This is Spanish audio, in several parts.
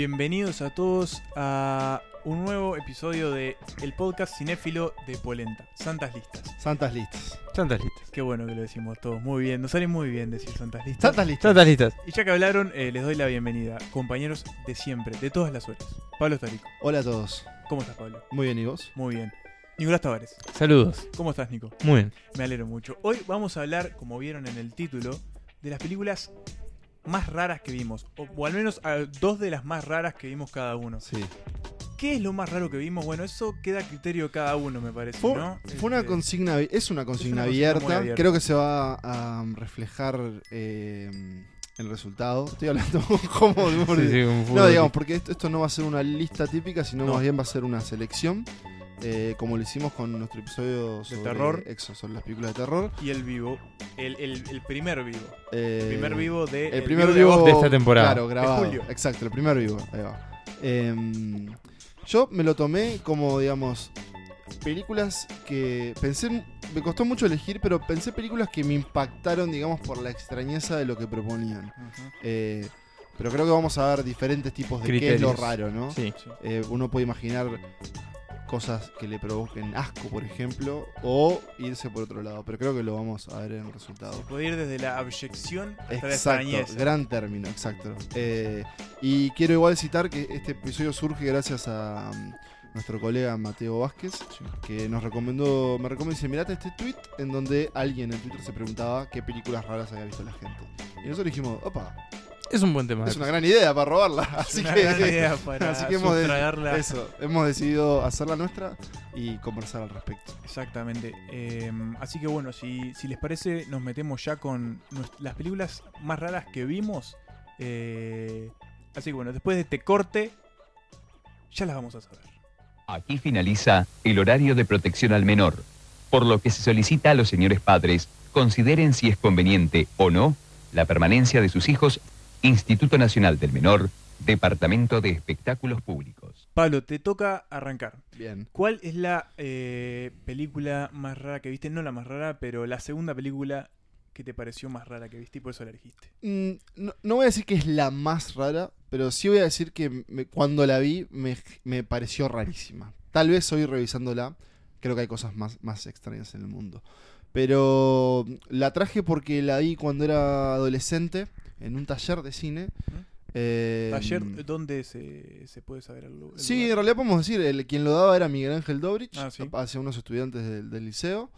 Bienvenidos a todos a un nuevo episodio de el podcast cinéfilo de Polenta, Santas Listas. Santas listas. Santas listas. Qué bueno que lo decimos todos, muy bien, nos sale muy bien decir Santas Listas. Santas listas. Santas listas. Y ya que hablaron, eh, les doy la bienvenida, compañeros de siempre, de todas las horas. Pablo Tarico, Hola a todos. ¿cómo estás Pablo? Muy bien, ¿y vos? Muy bien. Nicolás Tavares, Saludos. ¿cómo estás Nico? Muy bien. Me alegro mucho. Hoy vamos a hablar, como vieron en el título, de las películas más raras que vimos, o, o al menos a dos de las más raras que vimos cada uno. Sí. ¿Qué es lo más raro que vimos? Bueno, eso queda a criterio de cada uno, me parece, Fue, ¿no? fue una Este, consigna, es una consigna, Es una consigna abierta. Creo que se va a um, reflejar eh, el resultado. Estoy hablando como de Sí, sí, No, digamos, porque esto, esto no va a ser una lista típica, sino No. más bien va a ser una selección. Eh, como lo hicimos con nuestro episodio sobre terror. Exo, sobre las películas de terror. Y el vivo, el, el- el primer vivo. Eh, El primer vivo de. El primer vivo, de de esta temporada. Claro, grabado. julio. Exacto, el primer vivo. Ahí va. Em, yo me lo tomé como, digamos, películas que pensé. en- Me costó mucho elegir, pero pensé películas que me impactaron, digamos, por la extrañeza de lo que proponían. Eh, pero creo que vamos a ver diferentes tipos de qué es lo Criterios. raro, ¿no? Sí. sí. Eh, uno puede imaginar cosas que le provoquen asco, por ejemplo, o irse por otro lado. Pero creo que lo vamos a ver en el resultado. Se puede ir desde la abyección hasta la Exacto, extrañeza. gran término, exacto. Eh, y quiero igual citar que este episodio surge gracias a um, nuestro colega Mateo Vázquez, que nos recomendó, me recomendó y dice, mirate este tweet en donde alguien en Twitter se preguntaba qué películas raras había visto la gente. Y nosotros dijimos, opa, Es un buen tema. es una gran idea para robarla. Es Así una que, gran idea para así que hemos de- eso, hemos decidido hacerla nuestra y conversar al respecto. Exactamente. Eh, así que bueno, si, si les parece, nos metemos ya con las películas más raras que vimos. Eh, así que bueno, después de este corte, ya las vamos a saber. Aquí finaliza el horario de protección al menor, por lo que se solicita a los señores padres consideren si es conveniente o no la permanencia de sus hijos Instituto Nacional del Menor, Departamento de Espectáculos Públicos. Pablo, te toca arrancar. Bien. ¿Cuál es la eh, película más rara que viste? No la más rara, pero la segunda película que te pareció más rara que viste y por eso la elegiste. Mm, no, no voy a decir que es la más rara, pero sí voy a decir que me- cuando la vi me, me pareció rarísima. Tal vez hoy revisándola, creo que hay cosas más, más extrañas en el mundo. Pero la traje porque la vi cuando era adolescente en un taller de cine. ¿Mm? Eh, Ayer, ¿dónde se, se puede saber el, el Sí, en realidad podemos decir, el, quien lo daba era Miguel Ángel Dobrich, Ah, sí. hacia unos estudiantes del, del liceo.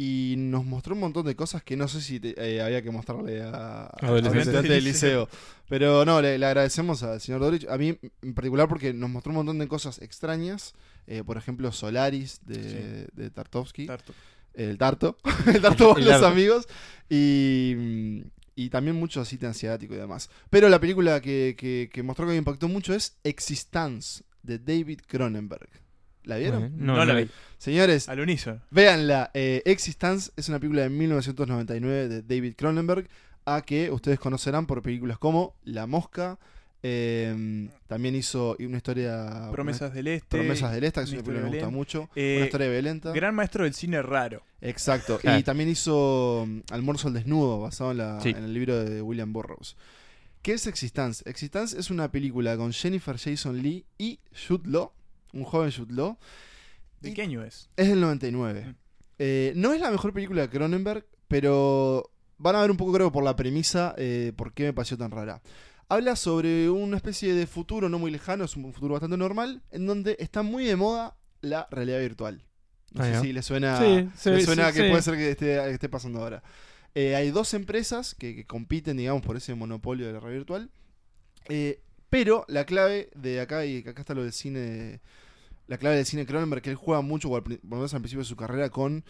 Y nos mostró un montón de cosas que no sé si te- eh, había que mostrarle a, a Adolescentes estudiantes del liceo. Pero no, le, le agradecemos al señor Dobrich. A mí en particular porque nos mostró un montón de cosas extrañas. eh, por ejemplo, Solaris de, de Tartovsky. Tarto. el Tarto. el Tarto con los amigos. Y, y también mucho así ansiático y demás. Pero la película que, que- que mostró que me impactó mucho es Existence de David Cronenberg. ¿La vieron? No No, la vi. Señores, Al unísono. véanla. Eh, Existence es una película de 1999 de David Cronenberg, a que ustedes conocerán por películas como La Mosca. Eh, también hizo una historia. Promesas del Este. Promesas del Este, que es una película que me gusta Belén. mucho. Eh, una historia de Belenta. Gran maestro del cine raro. Exacto. Claro. Y también hizo um, Almuerzo al Desnudo, basado en, la- Sí. en el libro de William Burroughs. ¿Qué es Existence? Existence es una película con Jennifer Jason Lee y Jude Law, un joven Jude Law. ¿De qué año es? Es del 99. Mm. Eh, no es la mejor película de Cronenberg, pero van a ver un poco, creo, por la premisa, eh, por qué me pareció tan rara. Habla sobre una especie de futuro no muy lejano, es un futuro bastante normal, en donde está muy de moda la realidad virtual. No Ah, sé si le suena, Sí, sí, le suena sí, que puede ser que esté, que esté pasando ahora. Eh, hay dos empresas que, que compiten, digamos, por ese monopolio de la realidad virtual. Eh, pero la clave de acá, y acá está lo del cine, la clave del cine Cronenberg, que él juega mucho, por lo menos al principio de su carrera, con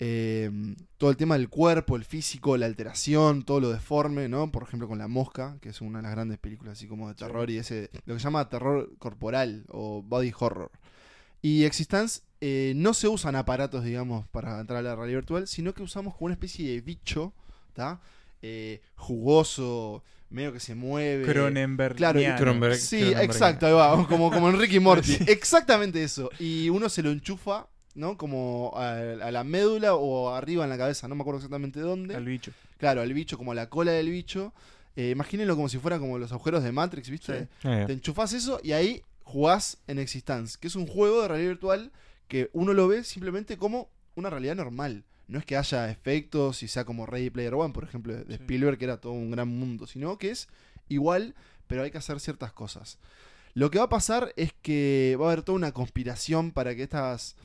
eh, todo el tema del cuerpo, el físico, la alteración, todo lo deforme, ¿no? Por ejemplo, con La Mosca, que es una de las grandes películas así como de terror y ese, lo que se llama terror corporal o body horror. Y Existence eh, no se usan aparatos, digamos, para entrar a la realidad virtual, sino que usamos como una especie de bicho, ¿está? Eh, jugoso, medio que se mueve. Cronenberg. Claro, Cronenberg. Sí, exacto, ahí va, como, como en Ricky Morty. Exactamente eso. Y uno se lo enchufa, ¿no? Como a, a la médula o arriba en la cabeza, no me acuerdo exactamente dónde. Al bicho. Claro, al bicho, como a la cola del bicho. Eh, imagínenlo como si fuera como los agujeros de Matrix, ¿viste? Sí. Eh, Te enchufás eso y ahí jugás en Existence, que es un juego de realidad virtual que uno lo ve simplemente como una realidad normal. No es que haya efectos y sea como Ready Player One, por ejemplo, de Sí. Spielberg, que era todo un gran mundo, sino que es igual, pero hay que hacer ciertas cosas. Lo que va a pasar es que va a haber toda una conspiración para que estas,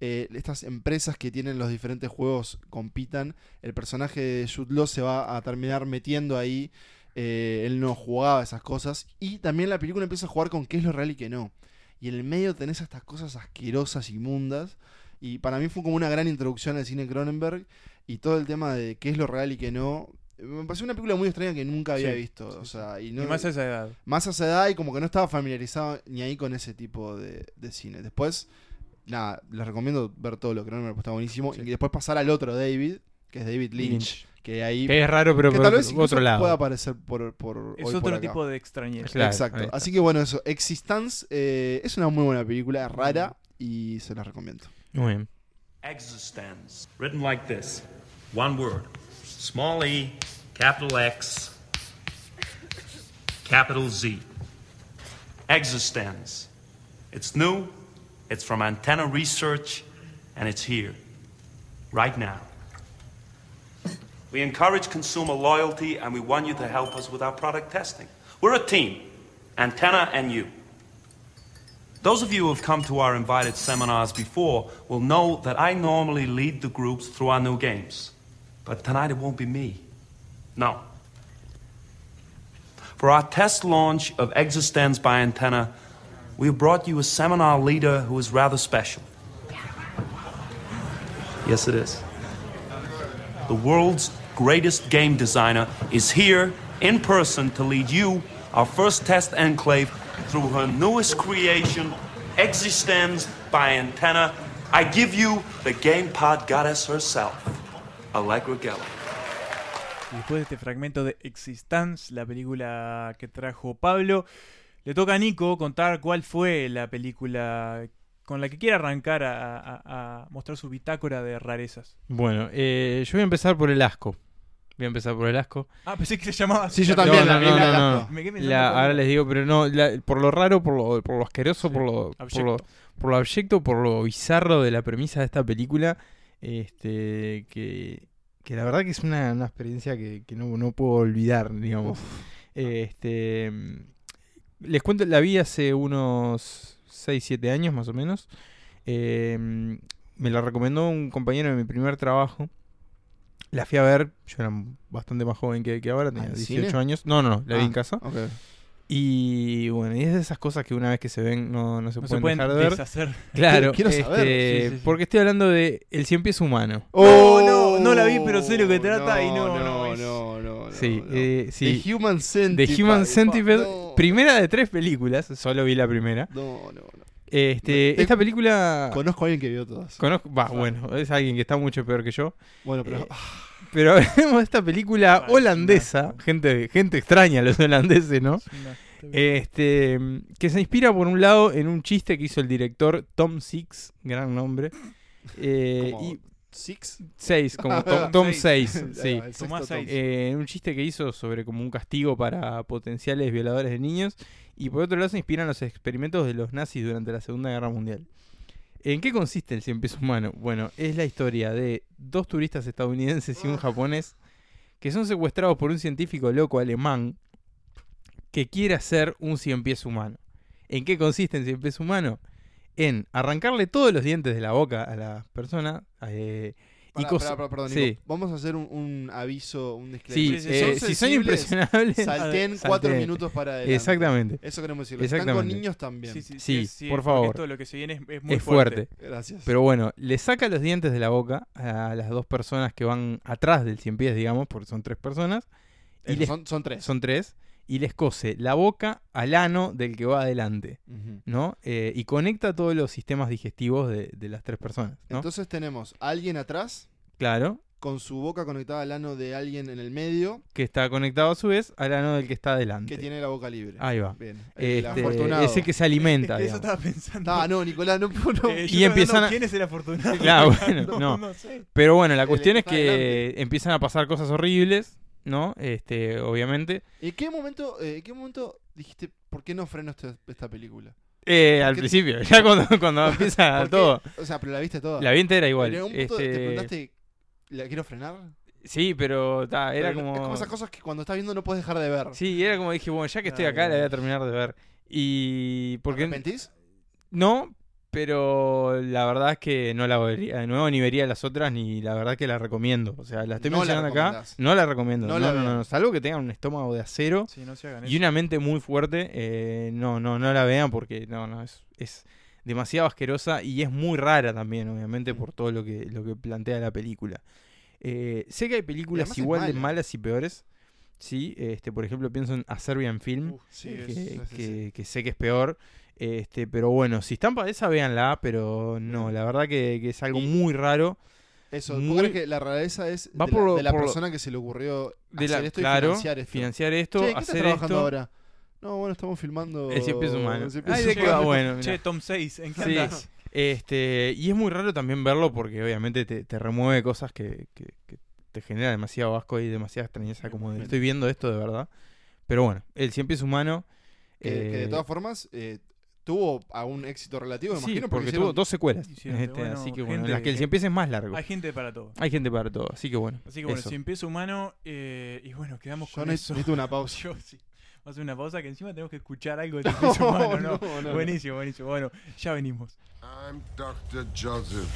eh, estas empresas que tienen los diferentes juegos compitan. El personaje de Jude Law se va a terminar metiendo ahí. eh, él no jugaba esas cosas. Y también la película empieza a jugar con qué es lo real y qué no. Y en el medio tenés estas cosas asquerosas, inmundas. Y para mí fue como una gran introducción al cine Cronenberg. Y todo el tema de qué es lo real y qué no. Me pareció una película muy extraña que nunca había Sí, visto. sí, o sí. sea, y Y no, más a esa edad. más a esa edad y como que no estaba familiarizado ni ahí con ese tipo de, de cine. Después, nada, les recomiendo ver todo lo que no me está buenísimo. Sí. Y después pasar al otro David, que es David Lynch, Lynch. que ahí Que es raro, pero que por tal vez otro lado. pueda aparecer por, por Es hoy por otro acá. tipo de extrañeza. Claro, Exacto. Así que bueno, eso. Existence eh, es una muy buena película, es rara y se la recomiendo. Muy bien. Existence. Written like this one word small e, capital X, capital Z. Existence. It's new, it's from Antenna Research, and it's here, right now. We encourage consumer loyalty and we want you to help us with our product testing. We're a team, Antenna and you. Those of you who have come to our invited seminars before will know that I normally lead the groups through our new games. But tonight it won't be me. No. For our test launch of Existence by Antenna, we have brought you a seminar leader who is rather special. Yes, it is. The world's greatest game designer is here in person to lead you, our first test enclave, through her newest creation, Existence by Antenna. I give you the gamepod goddess herself, Allegra Geller. Después de este fragmento de Existence, la película que trajo Pablo, le toca a Nico contar cuál fue la película con la que quiere arrancar a, a- a mostrar su bitácora de rarezas. Bueno, eh, yo voy a empezar por el asco. Voy a empezar por el asco. Ah, pensé que se llamaba. Sí, yo también. no, no, no, la- ahora les digo, pero no, la- por lo raro, por lo, por lo asqueroso, Sí, por, lo, por, lo, abyecto. por lo abyecto, por lo bizarro de la premisa de esta película, este que, que la verdad que es una, una experiencia que, que no, no puedo olvidar, digamos. Este, les cuento, la vi hace unos 6, 7 años más o menos. Eh, me la recomendó un compañero de mi primer trabajo. La fui a ver, yo era bastante más joven que, que ahora, tenía ¿Al 18 cine? años. No, no, no, la vi Ah, en casa. ok. Y bueno, y es de esas cosas que una vez que se ven no, no se No pueden se pueden dejar de ver. deshacer. Claro, Quiero saber. este, Sí, sí, sí. porque estoy hablando de El cien pies humano. Oh, no, no la vi, pero sé lo que trata y no, no, no, no, no, no, Sí, no. eh, sí. The Human The Centipede. Human Centipede, No, primera de tres películas, solo vi la primera. No, no, no. Este, Te- esta película Conozco a alguien que vio todas. conozco, va, bueno, es alguien que está mucho peor que yo. Bueno, pero. Eh, Pero hablemos de esta película Ah, es holandesa, una- gente, gente extraña los holandeses, ¿no? Una- Este, que se inspira por un lado en un chiste que hizo el director Tom Six, gran nombre. Eh, y ¿Six? 6, como Tom, Tom Seis. 6, Ahí sí. Tomás Tom. seis. Eh, en un chiste que hizo sobre como un castigo para potenciales violadores de niños. Y por otro lado se inspiran los experimentos de los nazis durante la Segunda Guerra Mundial. ¿En qué consiste el cien pies humano? Bueno, es la historia de dos turistas estadounidenses y un japonés que son secuestrados por un científico loco alemán que quiere hacer un cien pies humano. ¿En qué consiste el cien pies humano? En arrancarle todos los dientes de la boca a la persona eh, y perdón, sí. Nico. Vamos a hacer un, un aviso, un disclaimer. sí, eh, son si impresionables, Salten cuatro minutos para adelante. Exactamente. Eso queremos decirlo. Si Están con niños también. Sí, sí, Sí, es- sí, por favor. Todo lo que se viene es, es muy es fuerte. Gracias. Pero bueno, le saca los dientes de la boca a las dos personas que van atrás del cien pies, digamos, porque son tres personas. Y les- son, son tres. son tres. Y les cose la boca al ano del que va adelante. ¿no? Eh, y conecta todos los sistemas digestivos de, de las tres personas, ¿no? Entonces tenemos a alguien atrás claro, con su boca conectada al ano de alguien en el medio que está conectado a su vez al ano del que está adelante. que tiene la boca libre. Ahí va. Bien. El Este, afortunado. ese que se alimenta, Es que eso estaba pensando. Ah, no, Nicolás, no, no. Eh, Y empiezan a- ¿Quién es el afortunado? Claro, bueno, no. no sé. Pero bueno, la El cuestión es que empiezan a pasar cosas horribles. ¿No? Este, obviamente. ¿En qué momento, eh, en qué momento dijiste, ¿por qué no freno esta, esta película? Eh, al ¿Qué- principio, ya cuando, cuando empieza todo. O sea, pero la viste toda. La vi entera igual. Pero en un punto te Este, preguntaste, ¿la quiero frenar? sí, pero ta, era Pero como... Es como esas cosas que cuando estás viendo no puedes dejar de ver. Sí, era como dije, bueno, ya que estoy Ah, acá, la voy a terminar de ver. Y... ¿Te porque arrepentís? No, pero la verdad es que no la vería de nuevo, ni vería las otras, ni la verdad que la recomiendo. O sea, la estoy No la mencionando acá, no la recomiendo. No No, la no, no, vean. no, salvo que tengan un estómago de acero Sí, y una mente muy fuerte, eh, no, no, no la vean porque no, no, es, es demasiado asquerosa y es muy rara también, obviamente, por todo lo que, lo que plantea la película. Eh, sé que hay películas igual de mala. malas y peores. Sí, este, por ejemplo, pienso en A Serbian Film Uf, Sí, que, que sé que es peor. Este, pero bueno, si están para esa, véanla, pero no, la verdad que, que es algo muy raro. Eso, muy- ¿vos crees que la rareza es Va de, por la, lo- de la por lo- persona que se le ocurrió De hacer la, esto claro, y financiar esto? financiar esto, Che, ¿en ¿qué estás hacer trabajando esto. ahora? No, bueno, estamos filmando... El cien pies humano. El cien pies Ay, ¿de qué va? humano. Bueno. Che, Tom 6, ¿en qué Sí, andás? este, y es muy raro también verlo porque obviamente te, te remueve cosas que, que- que te genera demasiado asco y demasiada extrañeza, como de, estoy viendo esto de verdad. Pero bueno, el cien pies humano. Que, que de eh, todas formas eh, tuvo algún éxito relativo, me sí, imagino, porque hicieron- tuvo dos secuelas. este, bueno, así que bueno, en gente las que el que- cien pies es más largo. Hay gente para todo. Hay gente para todo, así que bueno. Así que bueno, eso. si empieza humano, eh, y bueno, quedamos Yo con eso. necesito una pausa. Yo sí. Vamos a hacer una pausa que encima tenemos que escuchar algo de Cien pies humano, ¿no? no, no. Buenísimo, buenísimo. Bueno, ya venimos. I'm Dr. Joseph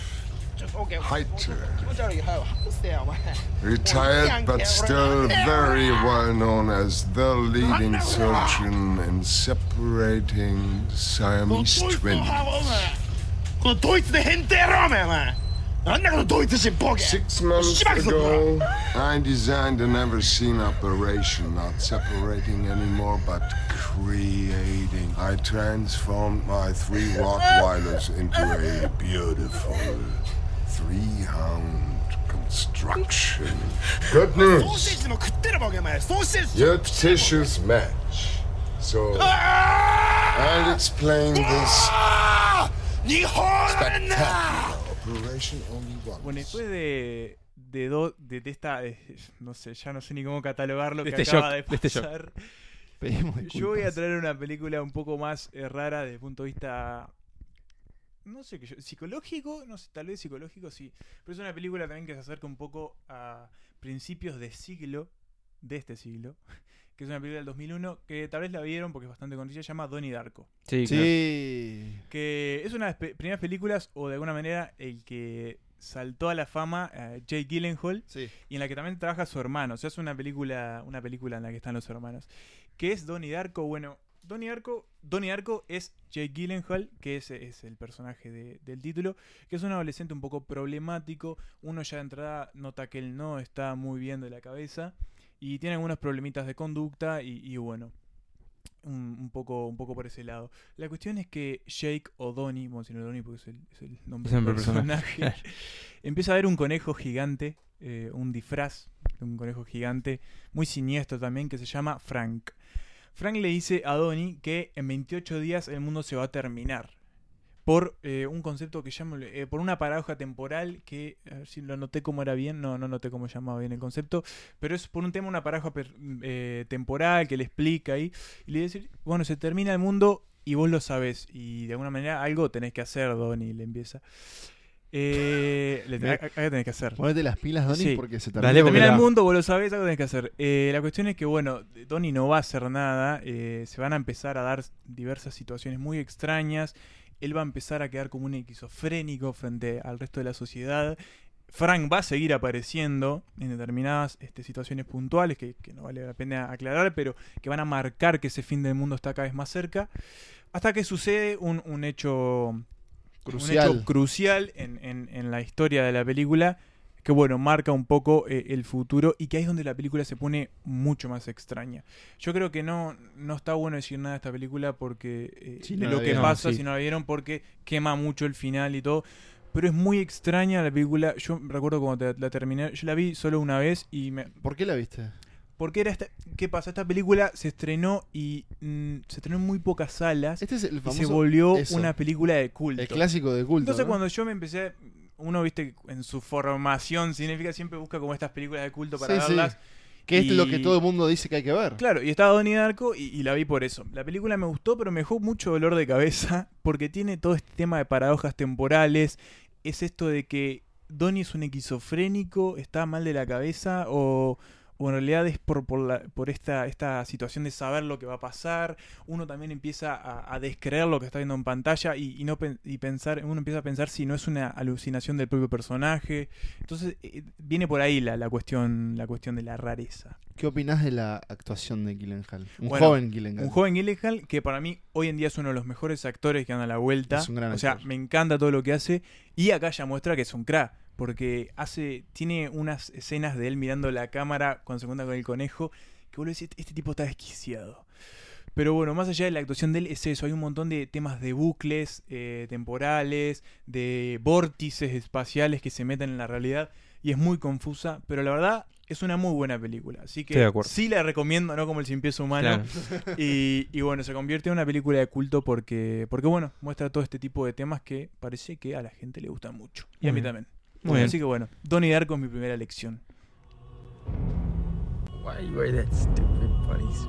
，OK， Heiter, 我这里还有好死呀，我。 retired but still very well known as the leading surgeon in separating Siamese ドイツ twins. のハワお前このドイツで変態野郎お前お前なんだこのドイツ人ボケ Six months ago, I designed a never seen operation, not separating anymore, but creating. I transformed my three Rottweilers into a beautiful Greyhound construction. Good news. Your tissues match. So I'll explain this. Bueno, después de de, do, de, de, esta, de, no sé, ya no sé ni cómo catalogarlo que este acaba shock, de pasar. Este yo voy a traer una película un poco más eh, rara desde el punto de vista no sé qué yo, psicológico, no sé, tal vez psicológico sí, pero es una película también que se acerca un poco a principios de siglo, de este siglo, que es una película del 2001 que tal vez la vieron porque es bastante conocida, se llama Donnie Darko. Sí, claro. Sí. Que es una de las primeras películas, o de alguna manera, el que saltó a la fama a Jake Gyllenhaal Sí. y en la que también trabaja su hermano. O sea, es una película, una película en la que están los hermanos. ¿Qué es Donnie Darko? Bueno, Donnie Darko, Donnie Darko es Jake Gyllenhaal, que es, es el personaje de- del título, que es un adolescente un poco problemático. Uno ya de entrada nota que él no está muy bien de la cabeza y tiene algunos problemitas de conducta y, y bueno. Un, un poco, un poco por ese lado. La cuestión es que Jake o Donnie, vamos a decirlo Donnie porque es el, es el nombre del personaje. personaje, empieza a ver un conejo gigante, eh, un disfraz de un conejo gigante, muy siniestro también, que se llama Frank. Frank le dice a Donnie que en 28 días el mundo se va a terminar. Por eh, un concepto que llamo, eh, por una paradoja temporal que, a ver si lo noté como era bien, no, no noté cómo llamaba bien el concepto, pero es por un tema, una paradoja per- eh, temporal que le explica ahí, y le dice, bueno, se termina el mundo y vos lo sabés, y de alguna manera algo tenés que hacer, Donnie, le empieza. Eh, le tenés, que hacer. Ponete las pilas, Donnie, Sí. porque se Dale, termina. porque Termina el mundo, vos lo sabés, algo tenés que hacer. Eh, la cuestión es que, bueno, Donnie no va a hacer nada. eh, se van a empezar a dar diversas situaciones muy extrañas. Él va a empezar a quedar como un esquizofrénico frente al resto de la sociedad. Frank va a seguir apareciendo en determinadas este, situaciones puntuales que, que no vale la pena aclarar, pero que van a marcar que ese fin del mundo está cada vez más cerca. Hasta que sucede un, un hecho Crucial. un hecho crucial en, en- en la historia de la película que bueno, marca un poco eh, el futuro y que ahí es donde la película se pone mucho más extraña. Yo creo que no, no está bueno decir nada de esta película porque eh, no lo que vieron, pasa, sí. si no la vieron, porque quema mucho el final y todo. Pero es muy extraña la película. Yo recuerdo cuando te- la terminé, yo la vi solo una vez y me, ¿Por qué la viste? Porque era esta, ¿qué pasa? Esta película se estrenó y mm, se estrenó en muy pocas salas Este es el y famoso. se volvió eso, una película de culto. El clásico de culto. Entonces ¿no? cuando yo me empecé, uno viste en su formación cinéfica siempre busca como estas películas de culto para Sí, sí. verlas. Que es Y- lo que todo el mundo dice que hay que ver. Claro, y estaba Donnie Darko y, y la vi por eso. La película me gustó, pero me dejó mucho dolor de cabeza porque tiene todo este tema de paradojas temporales. Es esto de que Donnie es un esquizofrénico, está mal de la cabeza o, o en realidad es por, por, la- por esta, esta situación de saber lo que va a pasar. Uno también empieza a, a descreer lo que está viendo en pantalla y, y no y pensar, uno empieza a pensar si no es una alucinación del propio personaje. Entonces eh, viene por ahí la, la cuestión, la cuestión de la rareza. ¿Qué opinás de la actuación de Gyllenhaal? Un Bueno, joven Gyllenhaal. Un joven Gyllenhaal que para mí hoy en día es uno de los mejores actores que anda a la vuelta. Es un gran o sea, actor. me encanta todo lo que hace. Y acá ya muestra que es un crack. Porque hace. Tiene unas escenas de él mirando la cámara cuando se encuentra con el conejo. Que vos le decís, este tipo está desquiciado. Pero bueno, más allá de la actuación de él, es eso. Hay un montón de temas de bucles eh, temporales, de vórtices espaciales que se meten en la realidad. Y es muy confusa. Pero la verdad, es una muy buena película. Así que sí la recomiendo, no como el Sin Pies Humano. Claro. Y, y bueno, se convierte en una película de culto porque, porque bueno, muestra todo este tipo de temas que parece que a la gente le gustan mucho. Y a mí también. Muy bien. Así que bueno, Donnie Darko es mi primera elección. Why you wear that stupid bunny suit?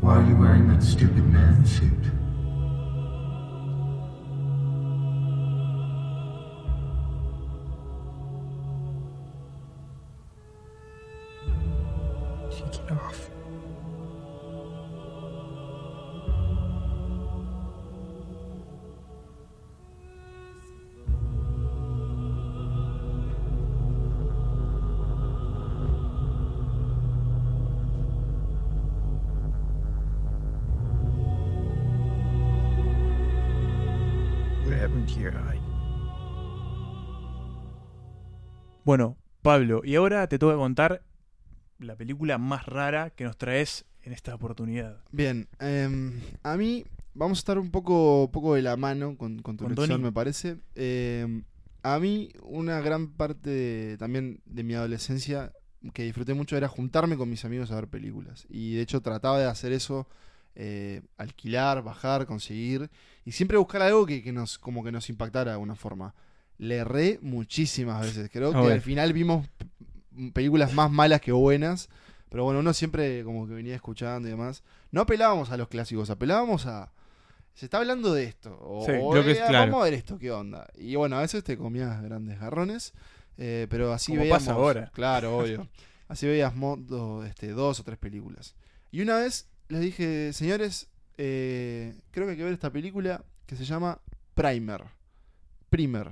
Why are you wearing that stupid man suit? Pablo, y ahora te tengo que contar la película más rara que nos traes en esta oportunidad. Bien, em, a mí vamos a estar un poco, poco de la mano con, con tu Con elección, Tony. me parece. Em, a mí una gran parte de- también de mi adolescencia que disfruté mucho era juntarme con mis amigos a ver películas. Y de hecho trataba de hacer eso, eh, alquilar, bajar, conseguir. Y siempre buscar algo que, que nos, como que nos impactara de alguna forma. Le erré muchísimas veces. Creo Ah, que al final vimos películas más malas que buenas. Pero bueno, uno siempre como que venía escuchando y demás. No apelábamos a los clásicos, apelábamos a. Se está hablando de esto. O, Sí, o, lo que es claro. Vamos a ver esto, qué onda. Y bueno, a veces te comías grandes garrones. eh, pero así Como veíamos. pasa ahora. Claro, obvio. Así veíamos do- este, dos o tres películas. Y una vez les dije, señores, eh, creo que hay que ver esta película que se llama Primer. Primer.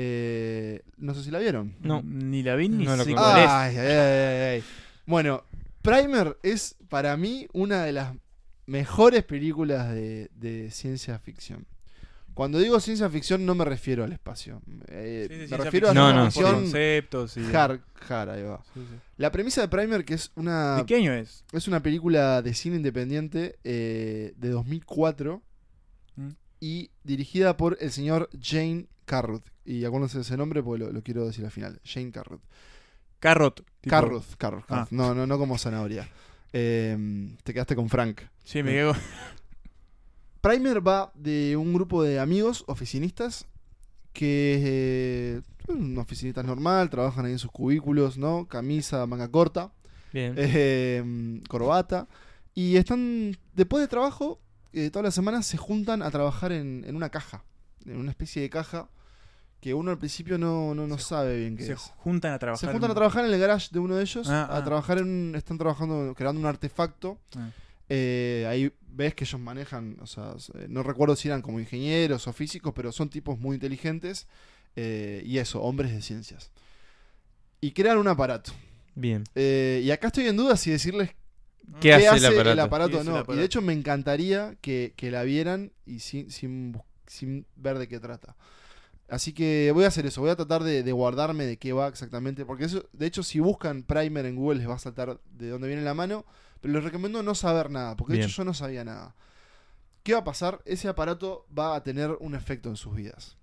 Eh, no sé si la vieron. No. Ni la vi ni No la sé cuál es. Ay, ay, ay, ay. Bueno, Primer es para mí una de las mejores películas de, de ciencia ficción. Cuando digo ciencia ficción no me refiero al espacio. Eh, Sí, sí, me refiero a ficción No, no, ficción conceptos y... hard, hard, ahí va. Sí, sí. La premisa de Primer, que es una, ¿De qué año es? es una película de cine independiente eh, de 2004 Mm. Y dirigida por el señor Jane Carruth. Y acuérdense de ese nombre porque lo, lo quiero decir al final. Jane Carruth. Carrot. tipo- Carruth, Carruth, Ah. Carruth. No, no, no como zanahoria. Eh, te quedaste con Frank. Sí, me quedo... Primer va de un grupo de amigos oficinistas que eh, son un oficinistas normal, trabajan ahí en sus cubículos, ¿no? Camisa, manga corta. Bien. eh, corbata. Y están, después de trabajo, eh, todas las semanas se juntan a trabajar en, en una caja, en una especie de caja que uno al principio no, no, no sabe bien qué Se es. juntan a trabajar. Se juntan a en- trabajar en el garage de uno de ellos, Ah, a ah. trabajar en, están trabajando, creando un artefacto. Ah. Eh, ahí ves que ellos manejan, o sea, eh, no recuerdo si eran como ingenieros o físicos, pero son tipos muy inteligentes. eh, y eso, hombres de ciencias. Y crean un aparato. Bien. Eh, y acá estoy en duda si decirles ¿Qué, hace, el aparato? ¿Qué hace no. el Y de hecho me encantaría que, que la vieran y sin, sin, sin ver de qué trata. Así que voy a hacer eso, voy a tratar de, de guardarme de qué va exactamente. Porque eso, de hecho, si buscan Primer en Google les va a saltar de dónde viene la mano. Pero les recomiendo no saber nada, porque de Bien. hecho yo no sabía nada. ¿Qué va a pasar? Ese aparato va a tener un efecto en sus vidas.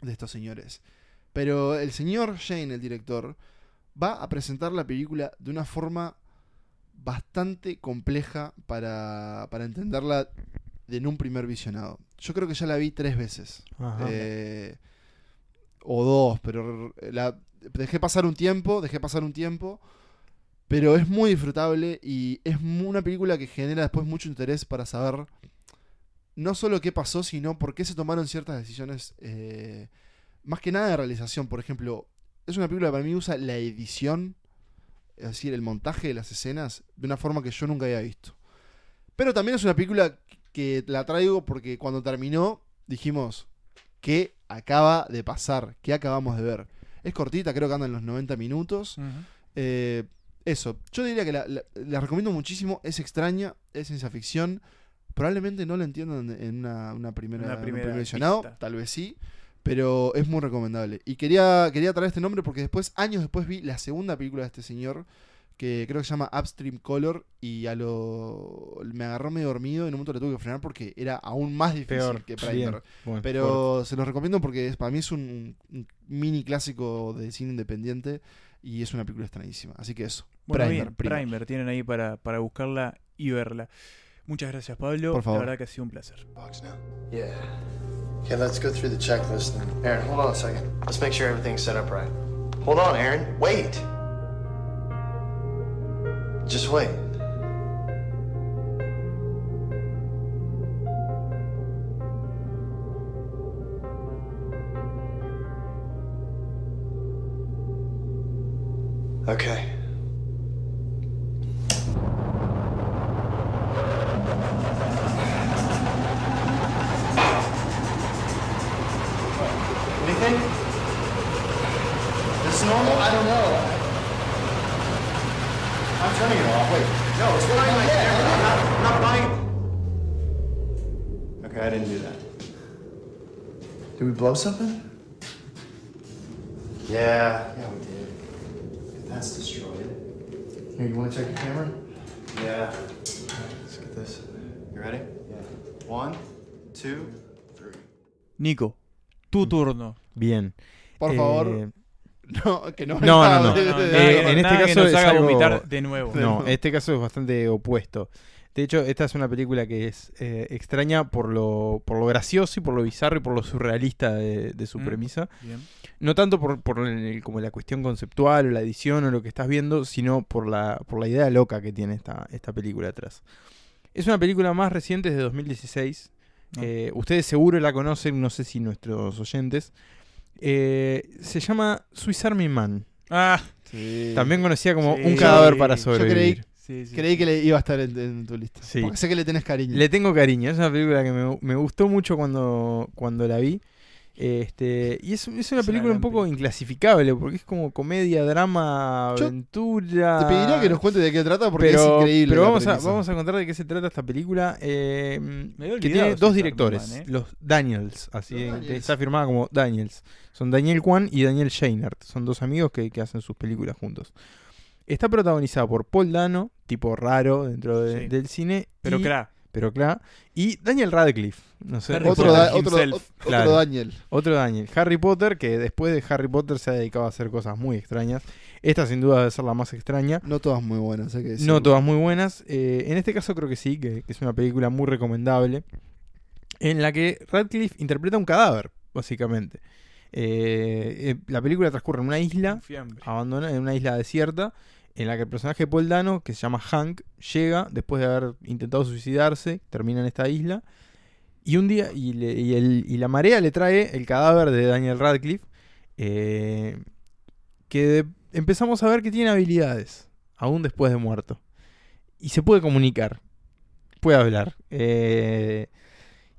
De estos señores. Pero el señor Shane, el director, va a presentar la película de una forma bastante compleja para, para entenderla en un primer visionado. Yo creo que ya la vi tres veces. Ajá. Eh, o dos, pero la, dejé pasar un tiempo, dejé pasar un tiempo, pero es muy disfrutable y es una película que genera después mucho interés para saber no solo qué pasó, sino por qué se tomaron ciertas decisiones, eh, más que nada de realización. Por ejemplo, es una película que para mí usa la edición, es decir, el montaje de las escenas, de una forma que yo nunca había visto. Pero también es una película que la traigo porque cuando terminó dijimos, ¿qué acaba de pasar? ¿Qué acabamos de ver? Es cortita, creo que anda en los 90 minutos. Eh, eso, yo diría que la, la- la recomiendo muchísimo. Es extraña, es ciencia ficción. Probablemente no la entiendan en una, una primera, Una en un primera primer visionado, tal vez sí. Pero es muy recomendable. Y quería, quería traer este nombre porque después, años después, vi la segunda película de este señor. Que creo que se llama Upstream Color. Y a lo. Me agarró medio dormido. Y en un momento le tuve que frenar porque era aún más difícil Peor. que. Primer. Bueno, Pero se los recomiendo porque es- para mí es un, un mini clásico de cine independiente. Y es una película extrañísima. Así que eso. Bueno, Primer, bien, Primer. Primer, tienen ahí para, para buscarla y verla. Muchas gracias, Pablo. Por favor. La verdad que ha sido un placer. Box now. Yeah. Okay, let's go through the checklist then. Aaron, hold on a second. Let's make sure everything's set up right. Hold on, Aaron. Wait. Just wait. Okay. I don't know. I'm turning it off. Wait. No, it's flying right there. I'm not, I'm not buying. Okay, I didn't do that. Did we blow something? Yeah. Yeah, we did. That's destroyed. Here, you want to check your camera? Yeah. Let's get this. You ready? Yeah. One, two, three. Nico, tu turno. Bien. Por Eh, favor. No, que no. No, no, no. No, no, Eh, nada- en este nada que caso nos es haga algo- vomitar de nuevo. No, este caso es bastante opuesto. De hecho, esta es una película que es eh, extraña por lo, por lo gracioso y por lo bizarro y por lo surrealista de, de su Mm. premisa. Bien. No tanto por, por el- como la cuestión conceptual o la edición o lo que estás viendo, sino por la, por la idea loca que tiene esta, esta película atrás. Es una película más reciente, es de 2016. Ah. Eh, ustedes seguro la conocen, no sé si nuestros oyentes. Eh, se llama Swiss Army Man. Ah, Sí. También conocida como Sí. Un cadáver para yo sobrevivir. sí, sí. Creí que le iba a estar en, en tu lista. Sí. Porque sé que le tenés cariño. Le tengo cariño, es una película que me, me gustó mucho cuando, cuando la vi. Este, y es, es una Es película un poco inclasificable, porque es como comedia, drama, Yo aventura. Te pediría que nos cuentes de qué trata porque pero, es increíble. Pero vamos a, vamos a contar de qué se trata esta película. eh, Me que tiene dos directores, ¿eh? los Daniels, así Los Daniels. está firmada como Daniels. Son Daniel Kwan y Daniel Scheinert, son dos amigos que, que hacen sus películas juntos. Está protagonizada por Paul Dano, tipo raro dentro de- Sí. del cine. Pero y- claro. Pero claro. Y Daniel Radcliffe. No sé. Harry Otro, Potter da- otro, himself. otro Claro. Daniel. Otro Daniel. Harry Potter, que después de Harry Potter se ha dedicado a hacer cosas muy extrañas. Esta sin duda debe ser la más extraña. No todas muy buenas, hay que decirlo. No todas muy buenas. Eh, en este caso creo que sí, que, que es una película muy recomendable. En la que Radcliffe interpreta un cadáver, básicamente. Eh, eh, la película transcurre en una isla abandonada, en una isla desierta, en la que el personaje de Dano, que se llama Hank, llega después de haber intentado suicidarse, termina en esta isla, y un día, y, y la marea le trae el cadáver de Daniel Radcliffe, eh, que empezamos a ver que tiene habilidades, aún después de muerto, y se puede comunicar, puede hablar. eh,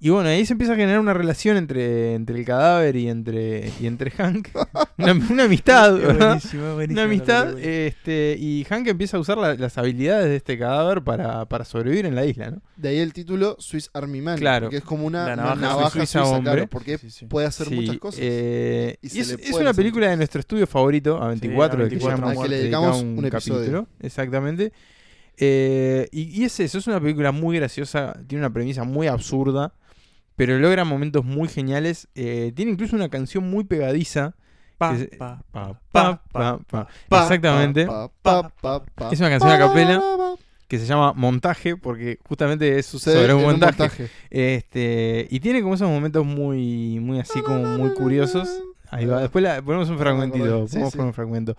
y bueno, ahí se empieza a generar una relación entre, entre el cadáver y entre, y entre Hank. Una, una amistad, buenísimo, buenísimo Una amistad, este, y Hank empieza a usar la- las habilidades de este cadáver para, para sobrevivir en la isla, ¿no? De ahí el título Swiss Army Man. Claro. Porque es como una La una navaja navaja, suiza suiza, hombre. claro, porque Sí, sí. puede hacer Sí, muchas cosas. eh, Y es, una película de nuestro estudio favorito, A24, Sí, del que ya A24 hemos Al que le dedicamos un episodio. capítulo. Exactamente. Eh, y, y es eso, es una película muy graciosa, tiene una premisa muy absurda, pero logra momentos muy geniales. eh, tiene incluso una canción muy pegadiza. Pa, pa, pa, Exactamente. Es una canción a capela. que se llama Montaje, porque justamente es Sucede sobre un montaje. Este, y tiene como esos momentos muy, muy así como muy curiosos. Ahí va. Después la, ponemos un me fragmentito. Sí, ponemos sí. un fragmento.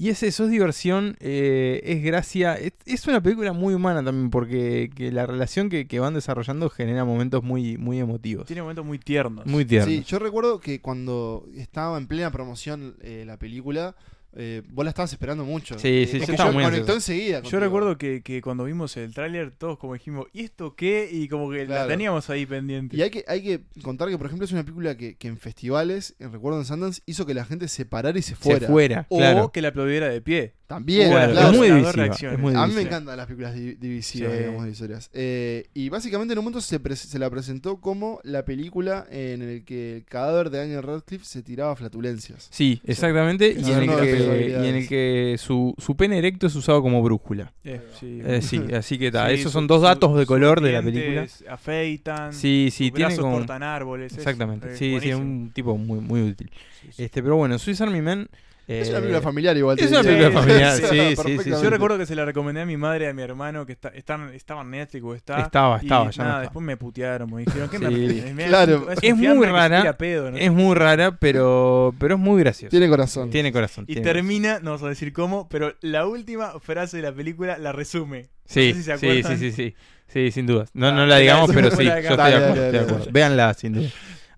Y es eso, es diversión, eh, es gracia. Es, es una película muy humana también, porque que la relación que, que van desarrollando genera momentos muy, muy emotivos. Tiene momentos muy tiernos. Muy tiernos. Sí, yo recuerdo que cuando estaba en plena promoción eh, la película, eh, vos la estabas esperando mucho. Sí, sí, como yo que estaba yo muy conectó enseguida. Yo recuerdo que, que cuando vimos el tráiler todos como dijimos, ¿y esto qué? Y como que la teníamos ahí pendiente. Y hay que, hay que contar que, por ejemplo, es una película que, que en festivales, en recuerdo en Sundance, hizo que la gente se parara y se fuera. Se fuera, o claro. que la aplaudiera de pie. También, Claro, claro. es muy divisiva. Es muy A mí me divisiva. encantan las películas di- divisivas, Sí. digamos, divisorias. Eh, y básicamente en un momento se, se la presentó como la película en el que el cadáver de Daniel Radcliffe se tiraba flatulencias. Sí, exactamente. que Y en, el las que, y en el que su, su pene erecto es usado como brújula. Eh, sí. Eh, sí, así que ta, Sí, esos son dos su- datos de color de la película. Afeitan. Sí, sí, tiene como- cortan árboles. es Exactamente. Sí, sí, es un tipo muy, muy útil. Este, pero bueno, Swiss Army Man. Es eh, una película familiar igual. es una película familiar, Sí, sí, sí. Yo recuerdo que se la recomendé a mi madre y a mi hermano que está, están, estaba en Netflix o está. Estaba, y estaba, ya no nada, después me putearon, me dijeron que me claro. Es muy rara, pedo, ¿no? Es muy rara, pero, pero es muy graciosa. Tiene corazón. Tiene corazón. Y tiene termina, no vamos a decir cómo, pero la última frase de la película la resume. Sí, no sé si se sí, acuerdan. sí, sí, sí. Sí, sin dudas. No, Ah, no la digamos, pero sí, yo estoy de acuerdo. Véanla, sin duda.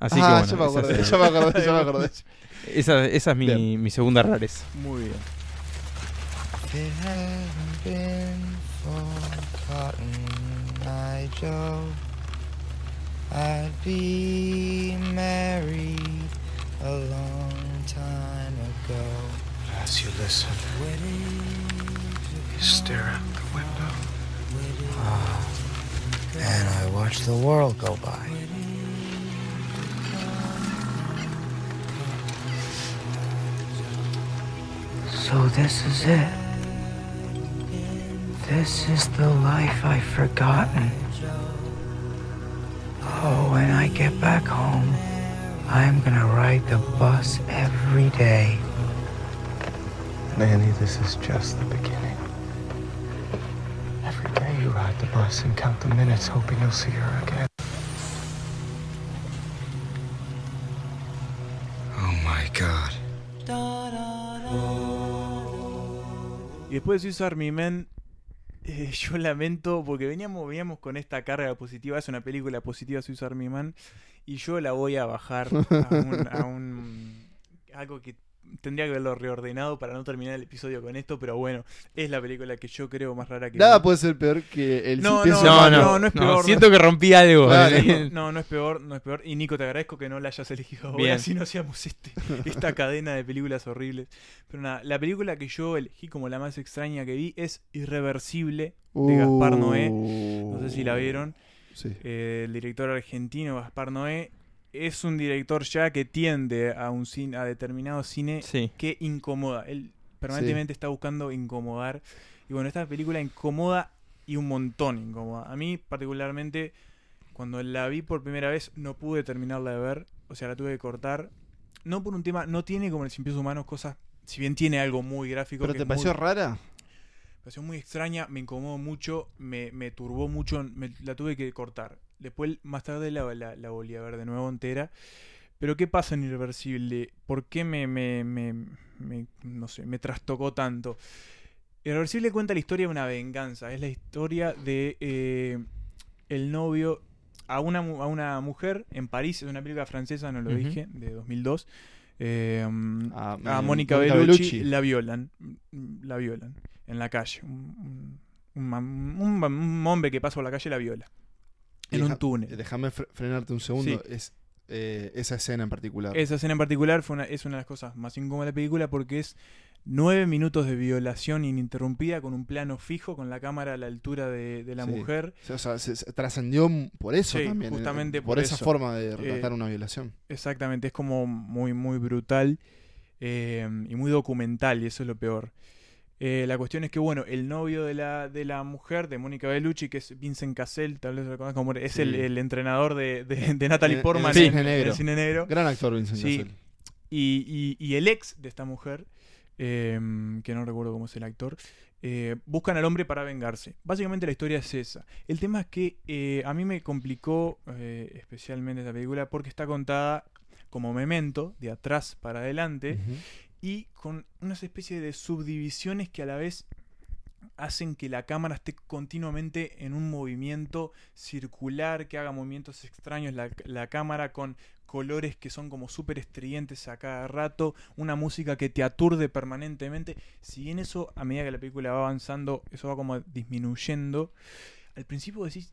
Así ah, que me bueno, ya me acordé, ya me acordé. esa, esa es mi, mi segunda rareza. Muy bien. I'd be married a long time ago. As you listen, you stare out the window. Ah, and I watch the world go by. So this is it. This is the life I've forgotten. Oh, when I get back home, I'm gonna ride the bus every day. Nanny, this is just the beginning. Every day you ride the bus and count the minutes, hoping you'll see her again. Después de Swiss Army Man, eh, yo lamento porque veníamos, veníamos con esta carga positiva. Es una película positiva Swiss Army Man. Y yo la voy a bajar a un, a un- algo que tendría que haberlo reordenado para no terminar el episodio con esto. Pero bueno, es la película que yo creo más rara que Nada vi. puede ser peor que el No, no, No, no, no, no es peor, no Siento que rompí algo. No, no es peor, no es peor. Y Nico, te agradezco que no la hayas elegido ahora, Bien. si no hacíamos este, esta cadena de películas horribles. Pero nada, la película que yo elegí como la más extraña que vi es Irreversible, de Gaspar Noé. No sé si la vieron. Sí. Eh, el director argentino Gaspar Noé es un director ya que tiende a un cine, a determinado cine Sí. que incomoda. Él permanentemente está buscando incomodar. Y bueno, esta película incomoda y un montón incomoda. A mí particularmente, cuando la vi por primera vez, no pude terminarla de ver. O sea, la tuve que cortar. No por un tema, no tiene como el Cien Pies Humanos cosas, si bien tiene algo muy gráfico. ¿Pero que te pareció muy- rara? me pareció muy extraña, me incomodó mucho, me, me turbó mucho, me- la tuve que cortar. Después, más tarde, la, la, la volví a ver de nuevo entera. Pero, ¿qué pasa en Irreversible? ¿Por qué me, me, me, me- no sé, me trastocó tanto? Irreversible cuenta la historia de una venganza. Es la historia de eh, el novio a una, a una mujer en París. Es una película francesa, no lo dije, de 2002. Eh, Ah, a eh, Mónica Mónica Bellucci, la violan. mm, La violan en la calle. Un, un- un- un hombre que pasa por la calle la viola. En Deja- un túnel. Déjame fre- frenarte un segundo. Sí. Es eh, esa escena en particular. Esa escena en particular fue una- es una de las cosas más incómodas de la película porque es nueve minutos de violación ininterrumpida con un plano fijo, con la cámara a la altura de, de la Sí. mujer. O sea, se, se trascendió por eso Sí, también. eh, justamente por, por esa eso. forma de Eh, relatar una violación. Exactamente, es como muy, muy brutal eh, y muy documental, y eso es lo peor. Eh, la cuestión es que, bueno, el novio de la, de la mujer, de Mónica Bellucci, que es Vincent Cassel, tal vez lo conozcan como es Sí. el, el entrenador de, de, de Natalie en Portman el en, cine negro. el cine negro. Gran actor Vincent Sí. Cassel. Y, y- y el ex de esta mujer, eh, que no recuerdo cómo es el actor, eh, buscan al hombre para vengarse. Básicamente la historia es esa. El tema es que eh, a mí me complicó eh, especialmente esta película porque está contada como memento, de atrás para adelante. Y con unas especies de subdivisiones que a la vez hacen que la cámara esté continuamente en un movimiento circular, que haga movimientos extraños la, la cámara con colores que son como súper estridentes a cada rato, una música que te aturde permanentemente. Si bien eso, a medida que la película va avanzando, eso va como disminuyendo, al principio decís,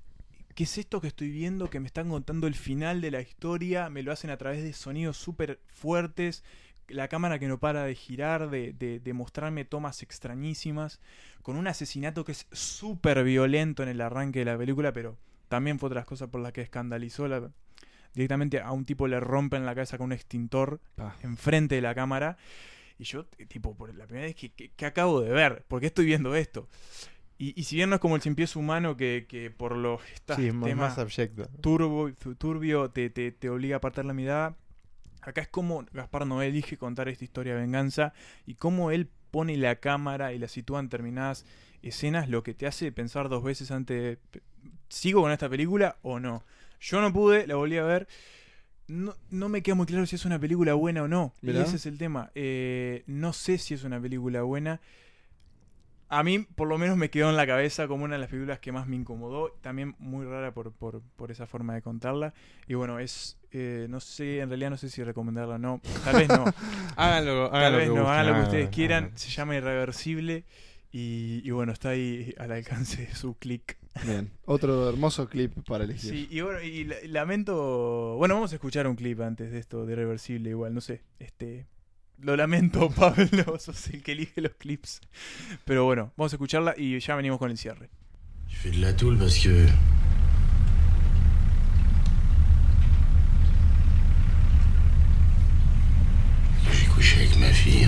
¿qué es esto que estoy viendo? Que me están contando el final de la historia, me lo hacen a través de sonidos súper fuertes, la cámara que no para de girar, de, de- de mostrarme tomas extrañísimas, con un asesinato que es súper violento en el arranque de la película, pero también fue otras cosas por las que escandalizó. La, directamente a un tipo le rompen la cabeza con un extintor Pa. enfrente de la cámara. Y yo, tipo, por la primera vez que, que- que acabo de ver, ¿por qué estoy viendo esto? Y, y si bien no es como el pies humano que, que por los Sí, más, temas más abyecto. turbo, tu- turbio te, te, te obliga a apartar la mirada. Acá es como Gaspar Noé elige contar esta historia de venganza y cómo él pone la cámara y la sitúa en determinadas escenas, lo que te hace pensar dos veces antes de, ¿sigo con esta película o no? Yo no pude, la volví a ver. No, no me queda muy claro si es una película buena o no. Y ese es el tema. Eh, no sé si es una película buena. A mí, por lo menos, me quedó en la cabeza como una de las películas que más me incomodó. También muy rara por, por, por esa forma de contarla. Y bueno, es. Eh, no sé, en realidad no sé si recomendarla o no. Tal vez no. Háganlo, Tal háganlo vez que no, gusten, hagan lo que háganlo, ustedes quieran. háganlo. Se llama Irreversible. Y, y bueno, está ahí al alcance de su clic. Bien, otro hermoso clip para elegir. Sí, y bueno, y la- lamento. Bueno, vamos a escuchar un clip antes de esto de Irreversible, igual, no sé. Este. Lo lamento, Pablo, sos el que elige los clips. Pero bueno, vamos a escucharla y ya venimos con el cierre. Je fais de la parce que avec ma fille.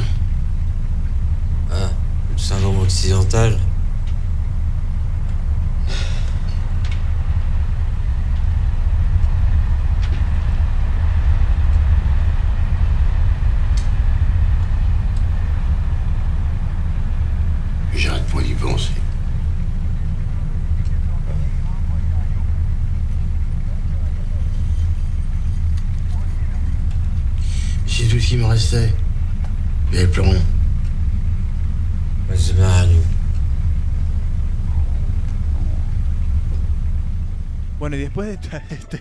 Ah, le syndrome occidental. J'arrête pas d'y penser. C'est tout ce qui me restait. Plus rien. Masmanu. Bueno, y después de, esta- este,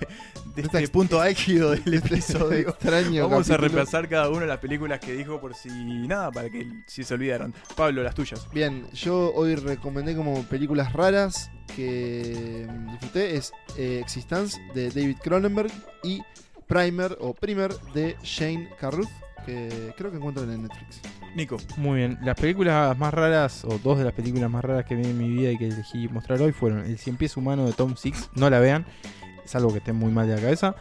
de este punto álgido del episodio, extraño vamos a repasar cada una de las películas que dijo por si nada, para que si se olvidaron. Pablo, las tuyas. Bien, yo hoy recomendé como películas raras que disfruté es eh, Existence de David Cronenberg y Primer o Primer de Shane Carruth que creo que encuentran en Netflix. Nico. Muy bien. Las películas más raras, o dos de las películas más raras que vi en mi vida y que elegí mostrar hoy fueron El Cien Pies Humano de Tom Six, no la vean, salvo que estén muy mal de la cabeza.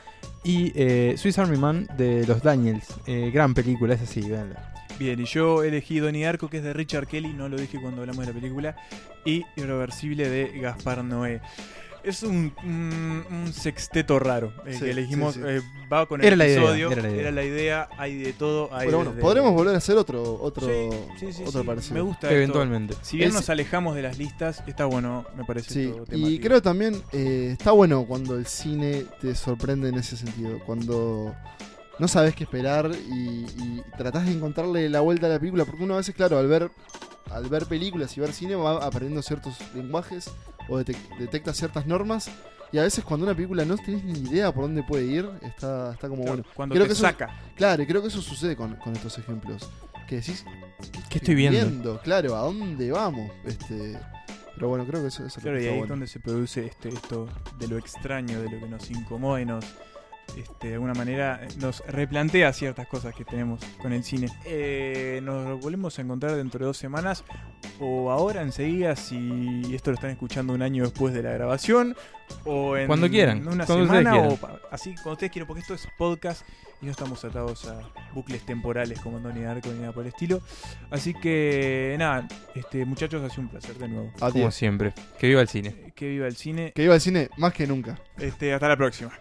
Y eh, Swiss Army Man de los Daniels. Eh, gran película, es así, véanla. Bien, y yo elegí Donnie Arco, que es de Richard Kelly, no lo dije cuando hablamos de la película, y Irreversible de Gaspar Noé. Es un, un- un sexteto raro Sí, que elegimos. sí, sí. eh, va con el Era la idea, episodio. era la idea. Era la idea, hay de todo. Hay Pero bueno, desde- podremos volver a hacer otro otro Sí, sí, otro sí, parecido. Me gusta esto. Eventualmente. Si bien Es- nos alejamos de las listas, está bueno, me parece. Sí, esto y temático. creo también eh, está bueno cuando el cine te sorprende en ese sentido. Cuando no sabes qué esperar y, y tratás de encontrarle la vuelta a la película. Porque uno a veces, claro, al ver, al ver películas y ver cine va aprendiendo ciertos lenguajes o detec- detecta ciertas normas. Y a veces cuando una película no tenés ni idea por dónde puede ir, está, está como Claro, bueno. cuando Creo te que eso- saca. Claro, y creo que eso sucede con, con estos ejemplos. Que decís, ¿Qué estoy viendo? Claro, ¿a dónde vamos? Este, pero bueno, creo que eso, eso Claro, y está ahí es bueno. donde se produce este, esto de lo extraño, de lo que nos incomoda y nos, este, de alguna manera, nos replantea ciertas cosas que tenemos con el cine. Eh, nos volvemos a encontrar dentro de dos semanas o ahora enseguida si esto lo están escuchando un año después de la grabación o en Cuando quieran, una cuando semana o así cuando ustedes quieran porque esto es podcast y no estamos atados a bucles temporales como Donnie Darko ni nada por el estilo. Así que nada, este muchachos, ha sido un placer de nuevo. Como siempre. Que viva el cine. Que viva el cine. Que iba al cine más que nunca. Este, hasta la próxima.